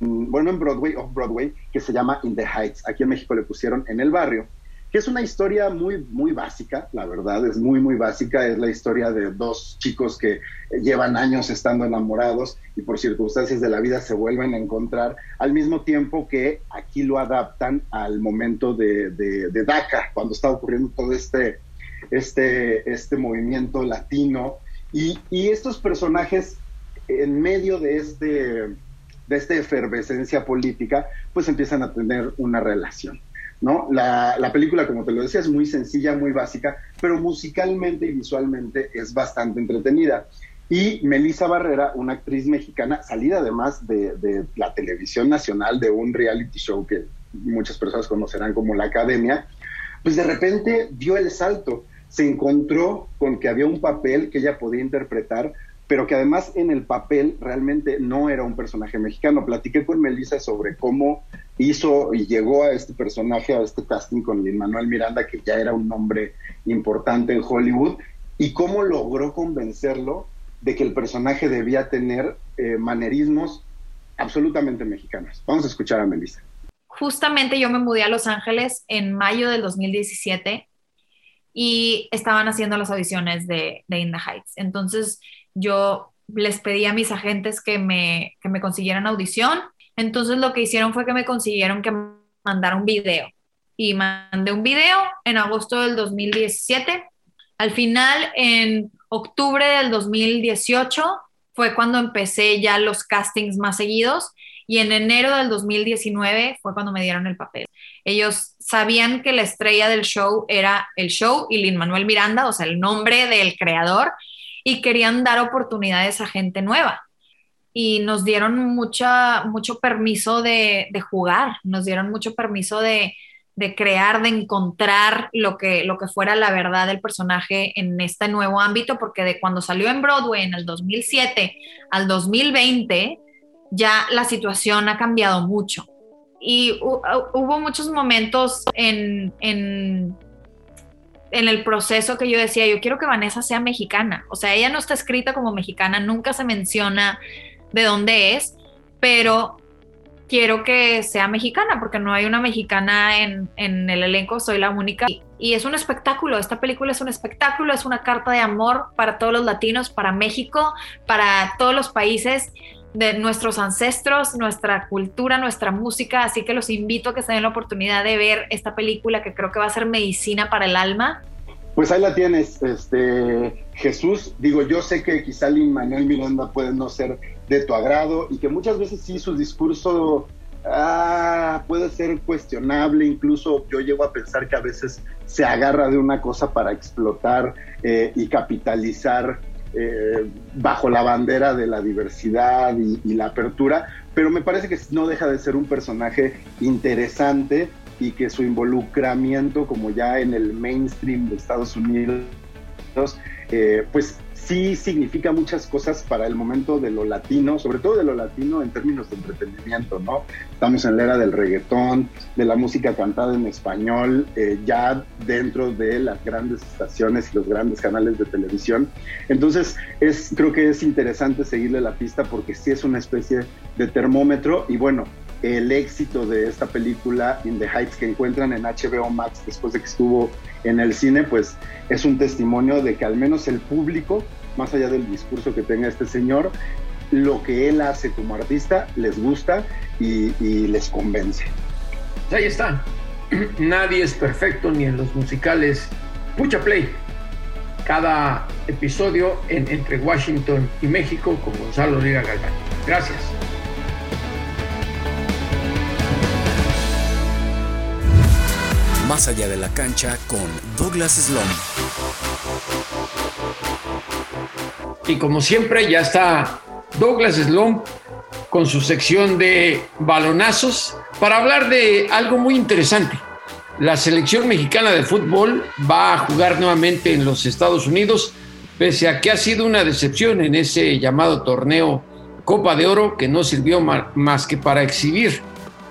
[SPEAKER 5] bueno, en Broadway, off Broadway, que se llama In the Heights. Aquí en México le pusieron En el Barrio, que es una historia muy, muy básica, la verdad, es muy, muy básica. Es la historia de dos chicos que llevan años estando enamorados y por circunstancias de la vida se vuelven a encontrar, al mismo tiempo que aquí lo adaptan al momento de, de, de DACA, cuando está ocurriendo todo este, este, este movimiento latino. Y, y estos personajes en medio de este de esta efervescencia política, pues empiezan a tener una relación. ¿no? La, la, película, como te lo decía, es muy sencilla, muy básica, pero musicalmente y visualmente es bastante entretenida. Y Melissa Barrera, una actriz mexicana, salida además de, de, la televisión nacional, de un reality show que muchas personas conocerán como La Academia, pues de repente dio el salto, se encontró con que había un papel que ella podía interpretar pero que además en el papel realmente no era un personaje mexicano. Platiqué con Melissa sobre cómo hizo y llegó a este personaje, a este casting con Lin Manuel Miranda, que ya era un nombre importante en Hollywood, y cómo logró convencerlo de que el personaje debía tener eh, manerismos absolutamente mexicanos. Vamos a escuchar a Melissa.
[SPEAKER 7] Justamente yo me mudé a Los Ángeles en mayo del 2017 y estaban haciendo las audiciones de, de In the Heights. Entonces yo les pedí a mis agentes que me, que me consiguieran audición. Entonces lo que hicieron fue que me consiguieron que mandara un video. Y mandé un video en agosto del 2017. Al final, en octubre del 2018, fue cuando empecé ya los castings más seguidos. Y en enero del 2019 fue cuando me dieron el papel. Ellos sabían que la estrella del show era el show y Lin Manuel Miranda, o sea, el nombre del creador y querían dar oportunidades a gente nueva. Y nos dieron mucha, mucho permiso de, jugar, nos dieron mucho permiso de, de crear, de encontrar lo que, lo que fuera la verdad del personaje en este nuevo ámbito, porque de cuando salió en Broadway en el 2007 al 2020, ya la situación ha cambiado mucho. Y hubo muchos momentos en, en, en el proceso que yo decía, yo quiero que Vanessa sea mexicana. O sea, ella no está escrita como mexicana, nunca se menciona de dónde es, pero quiero que sea mexicana, porque no hay una mexicana en, el elenco, soy la única. Y, es un espectáculo, esta película es un espectáculo, es una carta de amor para todos los latinos, para México, para todos los países de nuestros ancestros, nuestra cultura, nuestra música, así que los invito a que se den la oportunidad de ver esta película que creo que va a ser medicina para el alma.
[SPEAKER 5] Pues ahí la tienes, este Jesús. Digo, yo sé que quizá Lin Manuel Miranda puede no ser de tu agrado y que muchas veces sí su discurso ah, puede ser cuestionable, incluso yo llego a pensar que a veces se agarra de una cosa para explotar eh, y capitalizar eh, bajo la bandera de la diversidad y, la apertura, pero me parece que no deja de ser un personaje interesante y que su involucramiento como ya en el mainstream de Estados Unidos, eh, pues sí significa muchas cosas para el momento de lo latino, sobre todo de lo latino en términos de entretenimiento, ¿no? Estamos en la era del reggaetón, de la música cantada en español, eh, ya dentro de las grandes estaciones y los grandes canales de televisión. Entonces, es, creo que es interesante seguirle la pista porque sí es una especie de termómetro y bueno, el éxito de esta película In the Heights que encuentran en HBO Max después de que estuvo en el cine, pues es un testimonio de que al menos el público, más allá del discurso que tenga este señor, lo que él hace como artista les gusta y, les convence.
[SPEAKER 2] Ahí está. <clears throat> Nadie es perfecto ni en los musicales. Pucha Play. Cada episodio en, entre Washington y México con Gonzalo Lira Galván. Gracias.
[SPEAKER 1] Más allá de la cancha con Douglas Slom.
[SPEAKER 2] Y como siempre ya está Douglas Slom con su sección de balonazos para hablar de algo muy interesante. La selección mexicana de fútbol va a jugar nuevamente en los Estados Unidos, pese a que ha sido una decepción en ese llamado torneo Copa de Oro que no sirvió más que para exhibir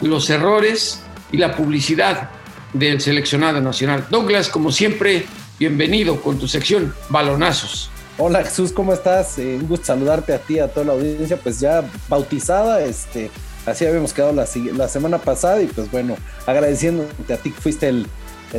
[SPEAKER 2] los errores y la publicidad del seleccionado nacional. Douglas, como siempre, bienvenido con tu sección Balonazos.
[SPEAKER 8] Hola Jesús, ¿cómo estás? Eh, un gusto saludarte a ti, a toda la audiencia, pues ya bautizada, este, así habíamos quedado la, la semana pasada y pues bueno, agradeciéndote a ti que fuiste el,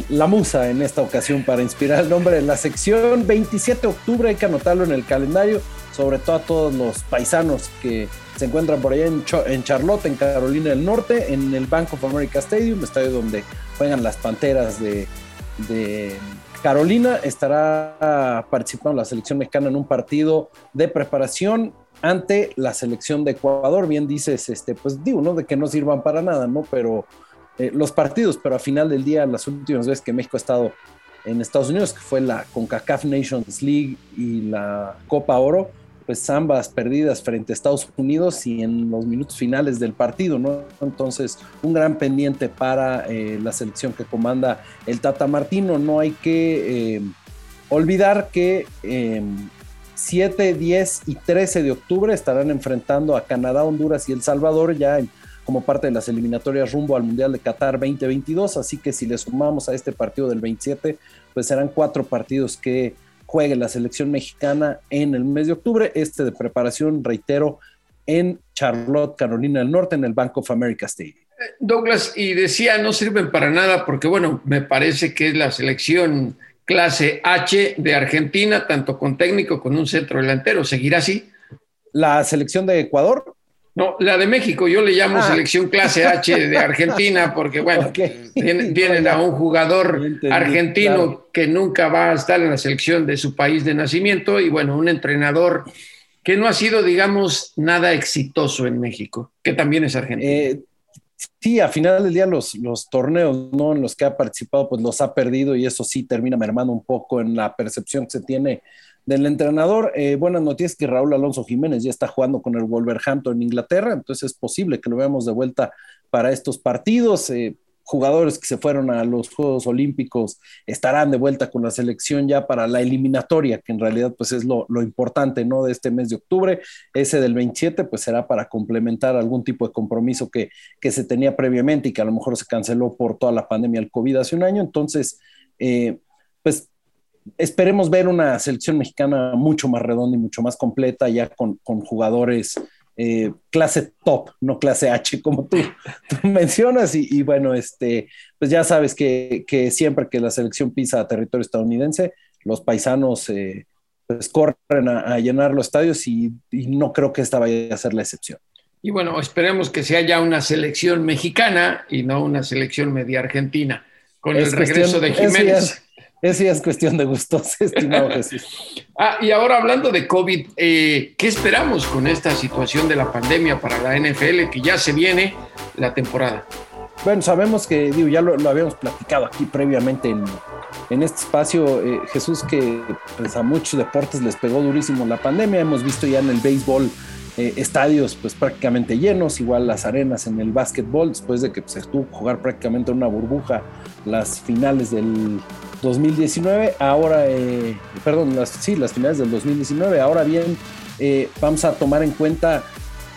[SPEAKER 8] la musa en esta ocasión para inspirar el nombre de la sección. 27 de octubre, hay que anotarlo en el calendario, sobre todo a todos los paisanos que se encuentran por allá en, Charlotte, en Carolina del Norte, en el Bank of America Stadium, estadio donde juegan las Panteras de, Carolina. Estará participando la selección mexicana en un partido de preparación ante la selección de Ecuador. Bien dices, este, pues digo, ¿no? De que no sirvan para nada, ¿no? Pero eh, los partidos, pero a final del día, las últimas veces que México ha estado en Estados Unidos, que fue la CONCACAF Nations League y la Copa Oro, pues ambas perdidas frente a Estados Unidos y en los minutos finales del partido, ¿no? Entonces, un gran pendiente para eh, la selección que comanda el Tata Martino. No hay que eh, olvidar que 7, em, 10 y 13 de octubre estarán enfrentando a Canadá, Honduras y El Salvador ya como parte de las eliminatorias rumbo al Mundial de Qatar 2022. Así que si le sumamos a este partido del 27, pues serán cuatro partidos que juegue la selección mexicana en el mes de octubre, este de preparación, reitero, en Charlotte, Carolina del Norte, en el Bank of America Stadium.
[SPEAKER 2] Douglas, y decía, no sirven para nada porque, bueno, me parece que es la selección clase H de Argentina, tanto con técnico con un centro delantero. ¿Seguirá así?
[SPEAKER 8] La selección de Ecuador
[SPEAKER 2] no, la de México, yo le llamo ah. selección clase H de Argentina, <laughs> porque bueno, <laughs> tienen, a un jugador argentino que nunca va a estar en la selección de su país de nacimiento y bueno, un entrenador que no ha sido, digamos, nada exitoso en México, que también es argentino. Eh,
[SPEAKER 8] sí, a final del día los, los torneos ¿no? en los que ha participado, pues los ha perdido y eso sí termina mermando un poco en la percepción que se tiene del entrenador. Eh, buenas noticias que Raúl Alonso Jiménez ya está jugando con el Wolverhampton en Inglaterra, entonces es posible que lo veamos de vuelta para estos partidos. Eh, jugadores que se fueron a los Juegos Olímpicos estarán de vuelta con la selección ya para la eliminatoria, que en realidad pues es lo, importante, ¿no? De este mes de octubre. Ese del 27 pues será para complementar algún tipo de compromiso que, que se tenía previamente y que a lo mejor se canceló por toda la pandemia del COVID hace un año. Entonces, eh, pues esperemos ver una selección mexicana mucho más redonda y mucho más completa, ya con, con jugadores eh, clase top, no clase H, como tú, <laughs> mencionas. Y, bueno, este, pues ya sabes que, siempre que la selección pisa a territorio estadounidense, los paisanos eh, pues corren a, llenar los estadios y, no creo que esta vaya a ser la excepción.
[SPEAKER 2] Y bueno, esperemos que sea ya una selección mexicana y no una selección media argentina, con el regreso de Jiménez.
[SPEAKER 8] Eso ya es cuestión de gustos, <laughs> estimado <laughs> Jesús.
[SPEAKER 2] Ah, y ahora hablando de COVID, eh, ¿qué esperamos con esta situación de la pandemia para la NFL que ya se viene la temporada?
[SPEAKER 8] Bueno, sabemos que, digo, ya lo, habíamos platicado aquí previamente en, en este espacio, eh, Jesús, que pues, a muchos deportes les pegó durísimo la pandemia. Hemos visto ya en el béisbol eh, estadios pues prácticamente llenos, igual las arenas en el básquetbol, después de que pues, se estuvo jugar prácticamente una burbuja las finales del 2019, ahora, eh, perdón, sí, las finales del 2019, ahora bien, eh, vamos a tomar en cuenta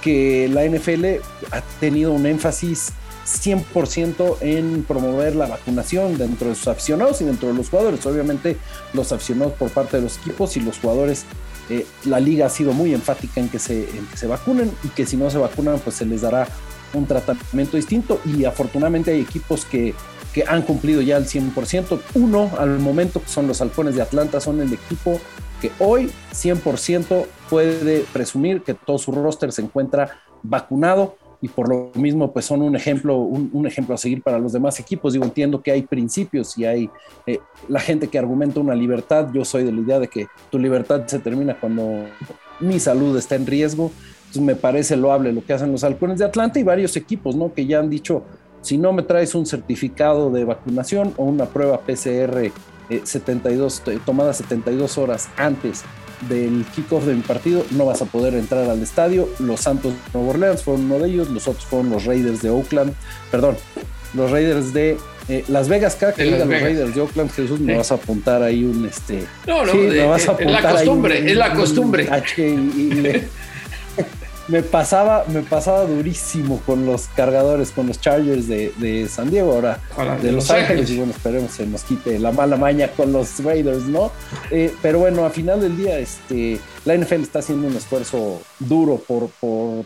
[SPEAKER 8] que la NFL ha tenido un énfasis 100% en promover la vacunación dentro de sus aficionados y dentro de los jugadores. Obviamente los aficionados por parte de los equipos y los jugadores eh, la liga ha sido muy enfática en que, se, se vacunen y que si no se vacunan, pues se les dará un tratamiento distinto. Y afortunadamente hay equipos que, que han cumplido ya el 100%. Uno al momento, que son los Halcones de Atlanta, son el equipo que hoy 100% puede presumir que todo su roster se encuentra vacunado y por lo mismo pues son un ejemplo, un, ejemplo a seguir para los demás equipos. Digo, entiendo que hay principios y hay eh, la gente que argumenta una libertad. Yo soy de la idea de que tu libertad se termina cuando mi salud está en riesgo. Entonces me parece loable lo que hacen los halcones de Atlanta y varios equipos, ¿no? Que ya han dicho, si no me traes un certificado de vacunación o una prueba PCR 72, eh, tomada 72 horas antes del kickoff de mi partido no vas a poder entrar al estadio. Los Santos de Nueva Orleans fueron uno de ellos, los otros fueron los Raiders de Oakland, perdón, los Raiders de eh, Las Vegas, cada que digan los Raiders de Oakland, Jesús, me vas a apuntar ahí un este.
[SPEAKER 2] No, no, me vas a apuntar la costumbre, es la costumbre
[SPEAKER 8] me pasaba, me pasaba durísimo con los cargadores, con los Chargers de, San Diego, ahora de, Los, Ángeles. Y bueno, esperemos se nos quite la mala maña con los Raiders, ¿no? Eh, pero bueno, a final del día, este, la NFL está haciendo un esfuerzo duro por,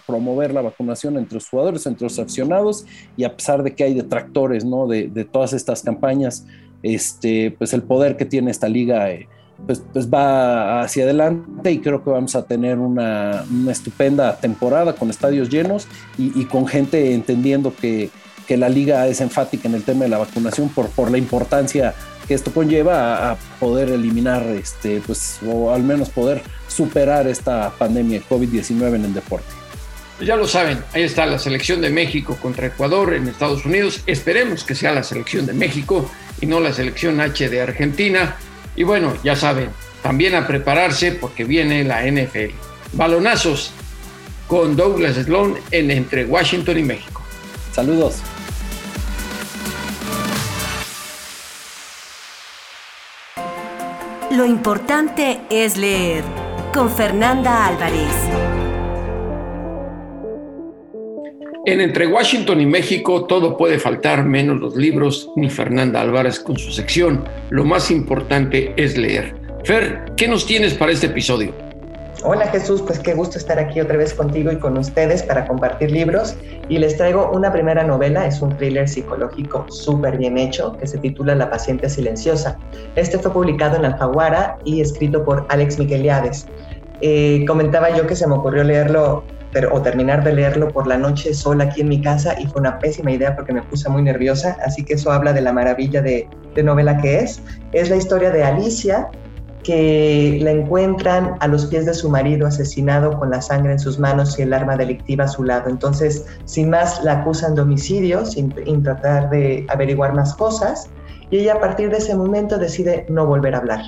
[SPEAKER 8] promover la vacunación entre los jugadores, entre los aficionados, y a pesar de que hay detractores, ¿no? De, todas estas campañas, este, pues el poder que tiene esta liga. Eh, pues, pues, va hacia adelante y creo que vamos a tener una, estupenda temporada con estadios llenos y, con gente entendiendo que, la liga es enfática en el tema de la vacunación por, por la importancia que esto conlleva a, poder eliminar, este, pues, o al menos poder superar esta pandemia de COVID-19 en el deporte.
[SPEAKER 2] Pues ya lo saben, ahí está la selección de México contra Ecuador en Estados Unidos. Esperemos que sea la selección de México y no la selección H de Argentina. Y bueno, ya saben, también a prepararse porque viene la NFL. Balonazos con Douglas Sloan en Entre Washington y México.
[SPEAKER 8] Saludos.
[SPEAKER 4] Lo importante es leer con Fernanda Álvarez.
[SPEAKER 2] En Entre Washington y México todo puede faltar menos los libros ni Fernanda Álvarez con su sección. Lo más importante es leer. Fer, ¿qué nos tienes para este episodio?
[SPEAKER 9] Hola Jesús, pues qué gusto estar aquí otra vez contigo y con ustedes para compartir libros. Y les traigo una primera novela, es un thriller psicológico súper bien hecho que se titula La paciente silenciosa. Este fue publicado en Alfaguara y escrito por Alex Miqueliades. Eh, comentaba yo que se me ocurrió leerlo o terminar de leerlo por la noche sola aquí en mi casa y fue una pésima idea porque me puse muy nerviosa, así que eso habla de la maravilla de, novela que es. Es la historia de Alicia, que la encuentran a los pies de su marido asesinado con la sangre en sus manos y el arma delictiva a su lado. Entonces, sin más, la acusan de homicidio, sin, sin tratar de averiguar más cosas, y ella a partir de ese momento decide no volver a hablar.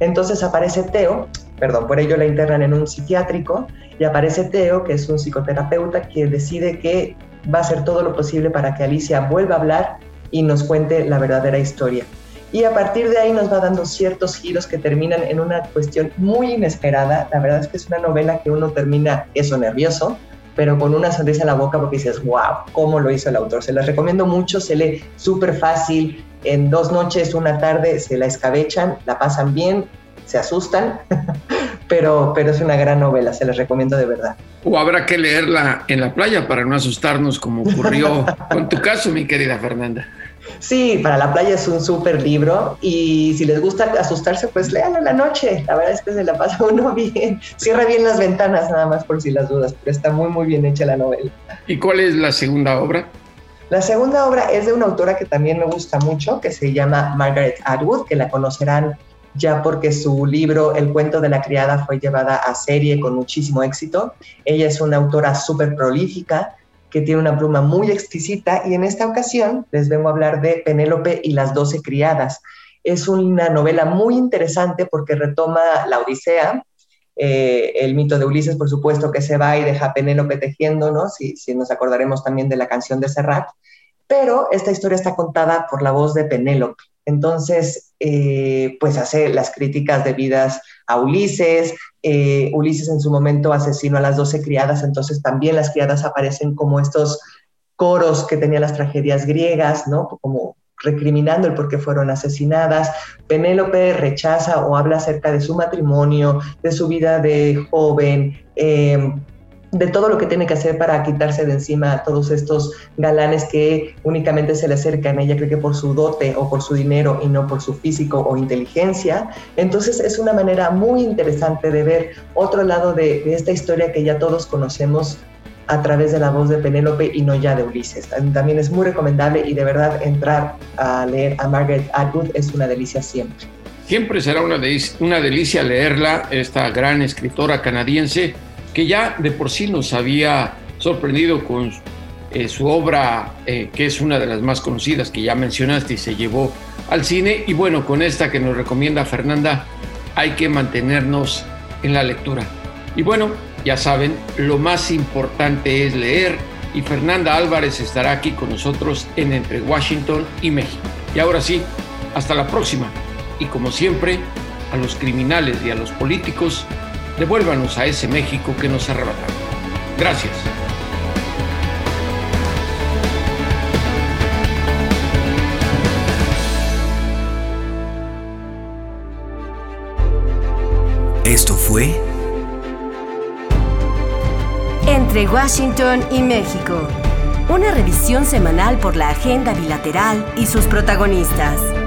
[SPEAKER 9] Entonces aparece Teo, perdón, por ello la internan en un psiquiátrico y aparece Teo, que es un psicoterapeuta que decide que va a hacer todo lo posible para que Alicia vuelva a hablar y nos cuente la verdadera historia. Y a partir de ahí nos va dando ciertos giros que terminan en una cuestión muy inesperada. La verdad es que es una novela que uno termina eso nervioso, pero con una sonrisa en la boca porque dices, wow, ¿cómo lo hizo el autor? Se las recomiendo mucho, se lee súper fácil, en dos noches, una tarde se la escabechan, la pasan bien, se asustan, <laughs> pero, pero es una gran novela, se las recomiendo de verdad.
[SPEAKER 2] O habrá que leerla en la playa para no asustarnos como ocurrió <laughs> con tu caso, mi querida Fernanda.
[SPEAKER 9] Sí, para la playa es un súper libro y si les gusta asustarse, pues léanlo en la noche. La verdad es que se la pasa <laughs> uno bien. Cierra bien las ventanas nada más por si las dudas, pero está muy, muy bien hecha la novela.
[SPEAKER 2] ¿Y cuál es la segunda obra?
[SPEAKER 9] La segunda obra es de una autora que también me gusta mucho, que se llama Margaret Atwood, que la conocerán ya porque su libro El cuento de la criada fue llevada a serie con muchísimo éxito. Ella es una autora súper prolífica que tiene una pluma muy exquisita y en esta ocasión les vengo a hablar de Penélope y las doce criadas. Es una novela muy interesante porque retoma la Odisea, eh, el mito de Ulises, por supuesto, que se va y deja a Penélope tejiendo, ¿no? Si, si nos acordaremos también de la canción de Serrat, pero esta historia está contada por la voz de Penélope. Entonces, eh, pues hace las críticas debidas a Ulises. Eh, Ulises en su momento asesinó a las doce criadas, entonces también las criadas aparecen como estos coros que tenían las tragedias griegas, ¿no? Como recriminando el por qué fueron asesinadas. Penélope rechaza o habla acerca de su matrimonio, de su vida de joven. Eh, de todo lo que tiene que hacer para quitarse de encima a todos estos galanes que únicamente se le acercan ella, cree que por su dote o por su dinero y no por su físico o inteligencia. Entonces es una manera muy interesante de ver otro lado de, de esta historia que ya todos conocemos a través de la voz de Penélope y no ya de Ulises. También es muy recomendable y de verdad entrar a leer a Margaret Atwood es una delicia siempre.
[SPEAKER 2] Siempre será una, una delicia leerla, esta gran escritora canadiense que ya de por sí nos había sorprendido con eh, su obra, eh, que es una de las más conocidas que ya mencionaste y se llevó al cine. Y bueno, con esta que nos recomienda Fernanda, hay que mantenernos en la lectura. Y bueno, ya saben, lo más importante es leer y Fernanda Álvarez estará aquí con nosotros en Entre Washington y México. Y ahora sí, hasta la próxima. Y como siempre, a los criminales y a los políticos, devuélvanos a ese México que nos arrebataron. Gracias.
[SPEAKER 1] Esto fue
[SPEAKER 4] Entre Washington y México. Una revisión semanal por la agenda bilateral y sus protagonistas.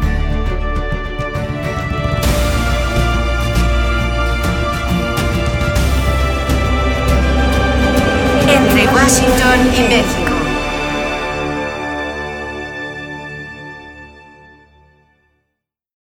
[SPEAKER 4] Washington y México.